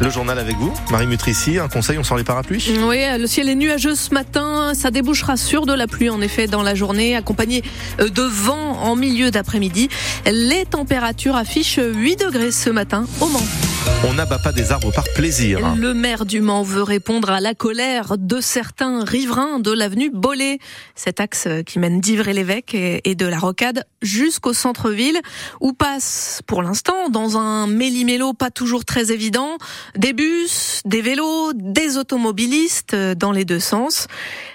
Le journal avec vous, Marie Mutrici, un conseil, on sort les parapluies Oui, le ciel est nuageux ce matin, ça débouchera sur de la pluie en effet dans la journée, accompagné euh, de vent en milieu d'après-midi. Les températures affichent 8 degrés ce matin au Mans. On n'abat pas des arbres par plaisir. Le maire du Mans veut répondre à la colère de certains riverains de l'avenue Bollé, cet axe qui mène d'Ivry-l'Évêque et de la Rocade jusqu'au centre-ville, où passe pour l'instant dans un méli-mélo pas toujours très évident des bus, des vélos, des automobilistes dans les deux sens.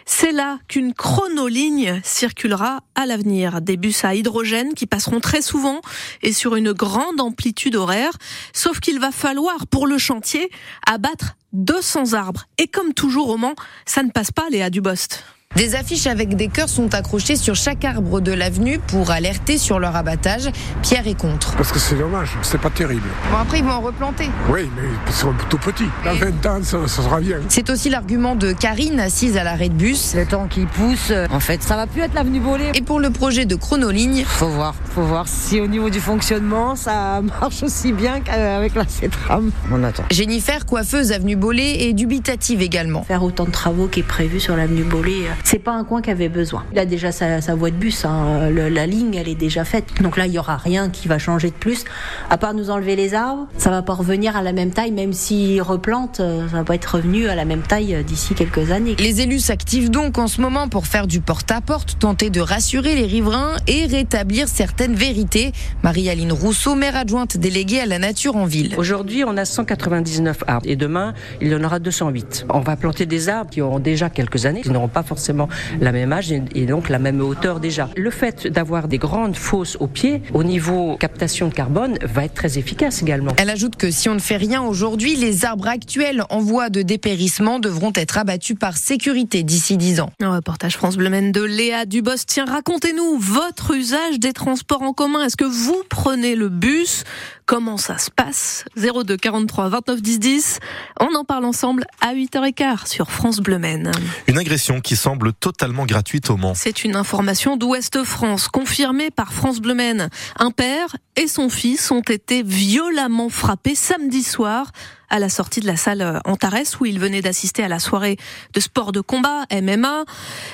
C'est là qu'une chronoligne circulera à l'avenir. Des bus à hydrogène qui passeront très souvent et sur une grande amplitude horaire. Sauf qu'il va falloir, pour le chantier, abattre 200 arbres. Et comme toujours au Mans, ça ne passe pas, Léa Dubost. Des affiches avec des cœurs sont accrochées sur chaque arbre de l'avenue pour alerter sur leur abattage. Pierre est contre. Parce que c'est dommage, c'est pas terrible. Bon, après, ils vont en replanter. Oui, mais ils sont tout petits. Dans 20 ans, ça, ça sera bien. C'est aussi l'argument de Karine, assise à l'arrêt de bus. Le temps qui pousse, en fait, ça va plus être l'avenue Bollé. Et pour le projet de chronoligne, faut voir, faut voir si au niveau du fonctionnement, ça marche aussi bien qu'avec la CETRAM. On attend. Jennifer, coiffeuse avenue Bollé, est dubitative également. Faire autant de travaux qui est prévu sur l'avenue Bollé, c'est pas un coin qui avait besoin. Il a déjà sa, sa voie de bus, hein. Le, la ligne elle est déjà faite. Donc là il y aura rien qui va changer de plus, à part nous enlever les arbres. Ça va pas revenir à la même taille, même s'ils replantent, euh, ça va pas être revenu à la même taille euh, d'ici quelques années. Les élus s'activent donc en ce moment pour faire du porte-à-porte, tenter de rassurer les riverains et rétablir certaines vérités. Marie-Aline Rousseau, maire adjointe déléguée à la nature en ville. Aujourd'hui on a 199 arbres et demain il y en aura 208. On va planter des arbres qui ont déjà quelques années, qui n'auront pas forcément la même âge et donc la même hauteur déjà. Le fait d'avoir des grandes fosses au pied, au niveau captation de carbone, va être très efficace également. Elle ajoute que si on ne fait rien aujourd'hui, les arbres actuels en voie de dépérissement devront être abattus par sécurité d'ici 10 ans. Un reportage France Bleu de Léa Dubos. Tiens, racontez-nous votre usage des transports en commun. Est-ce que vous prenez le bus Comment ça se passe? 02 43 29 10 10. On en parle ensemble à 8h15 sur France Bleu Maine. Une agression qui semble totalement gratuite au Mans. C'est une information d'Ouest France confirmée par France Bleu Maine. Un père et son fils ont été violemment frappés samedi soir à la sortie de la salle Antares où ils venaient d'assister à la soirée de sport de combat MMA.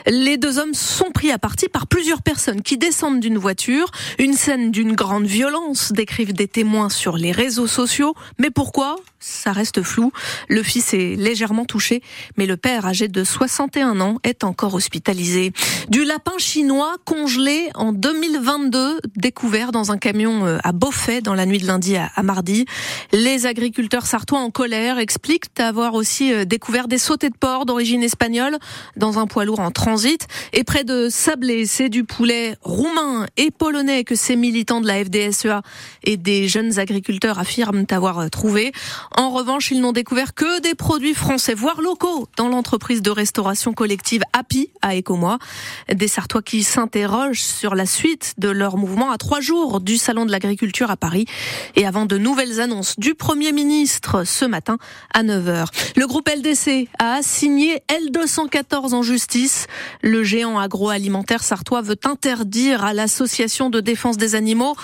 Les deux hommes sont pris à partie par plusieurs personnes qui descendent d'une voiture. Une scène d'une grande violence, décrivent des témoins sur les réseaux sociaux. Mais pourquoi? Ça reste flou. Le fils est légèrement touché, mais le père, âgé de 61 ans, est encore hospitalisé. Du lapin chinois congelé en 2022, découvert dans un camion à Beaufait dans la nuit de lundi à mardi. Les agriculteurs sartois en colère expliquent avoir aussi découvert des sautés de porc d'origine espagnole dans un poids lourd en transit. Et près de Sablé, c'est du poulet roumain et polonais que ces militants de la FDSEA et des jeunes agriculteurs affirment avoir trouvé. En revanche, ils n'ont découvert que des produits français, voire locaux, dans l'entreprise de restauration collective Happy à Écomois. Des Sartois qui s'interrogent sur la suite de leur mouvement à trois jours du Salon de l'agriculture à Paris et avant de nouvelles annonces du Premier ministre ce matin à 9h. Le groupe LDC a assigné L214 en justice. Le géant agroalimentaire sartois veut interdire à l'association de défense des animaux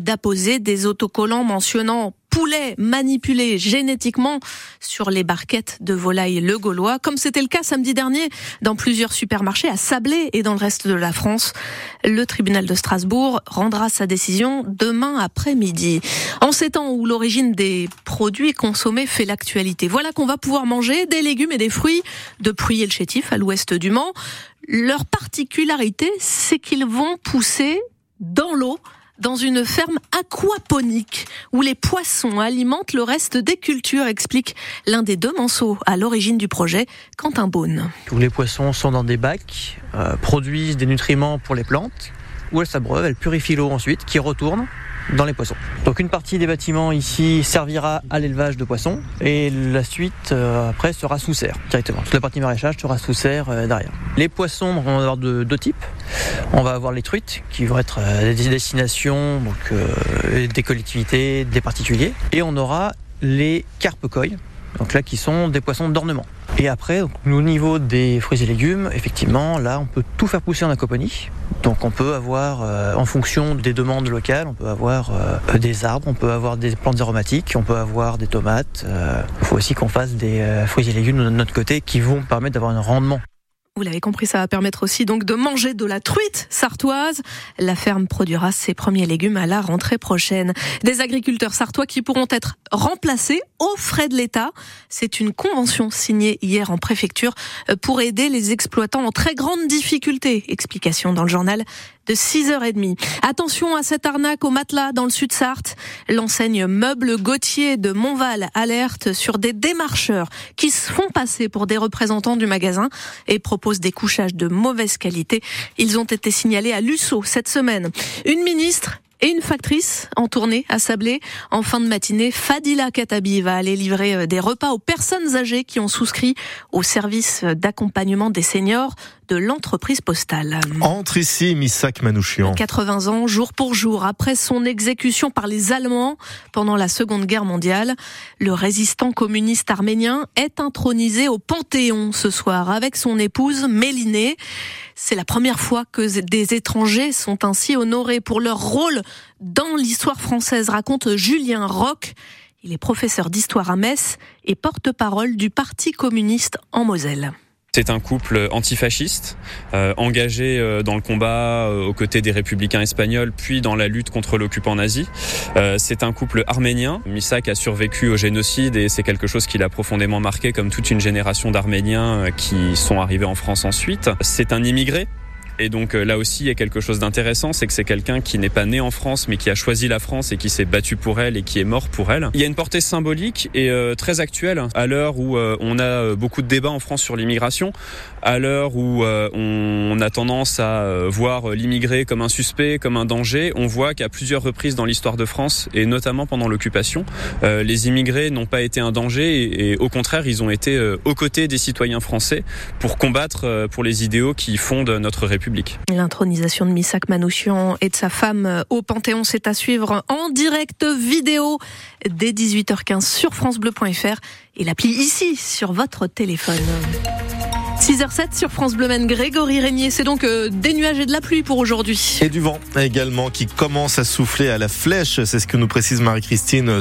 d'apposer des autocollants mentionnant poulet manipulé génétiquement sur les barquettes de volaille le Gaulois, comme c'était le cas samedi dernier dans plusieurs supermarchés à Sablé et dans le reste de la France. Le tribunal de Strasbourg rendra sa décision demain après-midi. En ces temps où l'origine des produits consommés fait l'actualité, voilà qu'on va pouvoir manger des légumes et des fruits de Pruy le chétif à l'ouest du Mans. Leur particularité, c'est qu'ils vont pousser dans l'eau dans une ferme aquaponique où les poissons alimentent le reste des cultures, explique l'un des deux manceaux à l'origine du projet, Quentin Beaune. Tous les poissons sont dans des bacs, euh, produisent des nutriments pour les plantes, où elles s'abreuvent, elles purifient l'eau ensuite, qui retourne dans les poissons. Donc une partie des bâtiments ici servira à l'élevage de poissons et la suite euh, après sera sous serre directement. Toute la partie maraîchage sera sous serre euh, derrière. Les poissons vont avoir de deux types. On va avoir les truites qui vont être euh, des destinations donc euh, des collectivités, des particuliers et on aura les carpe donc là qui sont des poissons d'ornement. Et après, au niveau des fruits et légumes, effectivement, là, on peut tout faire pousser en aquaponie. Donc on peut avoir, euh, en fonction des demandes locales, on peut avoir euh, des arbres, on peut avoir des plantes aromatiques, on peut avoir des tomates. Euh, il faut aussi qu'on fasse des fruits et légumes de notre côté qui vont permettre d'avoir un rendement. Vous l'avez compris, ça va permettre aussi donc de manger de la truite sartoise. La ferme produira ses premiers légumes à la rentrée prochaine. Des agriculteurs sartois qui pourront être remplacés aux frais de l'État. C'est une convention signée hier en préfecture pour aider les exploitants en très grande difficulté. Explication dans le journal de 6h30. Attention à cette arnaque au matelas dans le sud-Sarthe. L'enseigne Meuble Gauthier de Montval alerte sur des démarcheurs qui se font passer pour des représentants du magasin et proposent des couchages de mauvaise qualité. Ils ont été signalés à Lusso cette semaine. Une ministre et une factrice en tournée à Sablé. En fin de matinée, Fadila Katabi va aller livrer euh, des repas aux personnes âgées qui ont souscrit au service d'accompagnement des seniors de l'entreprise postale. Entre ici, Missak Manouchian. 80 ans, jour pour jour, après son exécution par les Allemands pendant la Seconde Guerre mondiale, le résistant communiste arménien est intronisé au Panthéon ce soir avec son épouse Mélinée. C'est la première fois que des étrangers sont ainsi honorés pour leur rôle dans l'histoire française, raconte Julien Roch. Il est professeur d'histoire à Metz et porte-parole du Parti communiste en Moselle. C'est un couple antifasciste, euh, engagé euh, dans le combat euh, aux côtés des républicains espagnols, puis dans la lutte contre l'occupant nazi. c'est un couple arménien. Misak a survécu au génocide et c'est quelque chose qui l'a profondément marqué, comme toute une génération d'Arméniens qui sont arrivés en France ensuite. C'est un immigré et donc euh, là aussi, il y a quelque chose d'intéressant, c'est que c'est quelqu'un qui n'est pas né en France, mais qui a choisi la France et qui s'est battu pour elle et qui est mort pour elle. Il y a une portée symbolique et euh, très actuelle à l'heure où euh, on a beaucoup de débats en France sur l'immigration, à l'heure où on a tendance à voir l'immigré comme un suspect, comme un danger. On voit qu'à plusieurs reprises dans l'histoire de France et notamment pendant l'occupation, les immigrés n'ont pas été un danger et, et, au contraire, ils ont été aux côtés des citoyens français pour combattre pour les idéaux qui fondent notre République. L'intronisation de Misak Manouchian et de sa femme au Panthéon, c'est à suivre en direct vidéo dès 18h15 sur francebleu.fr et l'appli ici sur votre téléphone. 6h07 sur France Bleu Maine, Grégory Régnier. C'est donc euh, des nuages et de la pluie pour aujourd'hui. Et du vent également qui commence à souffler à la flèche. C'est ce que nous précise Marie-Christine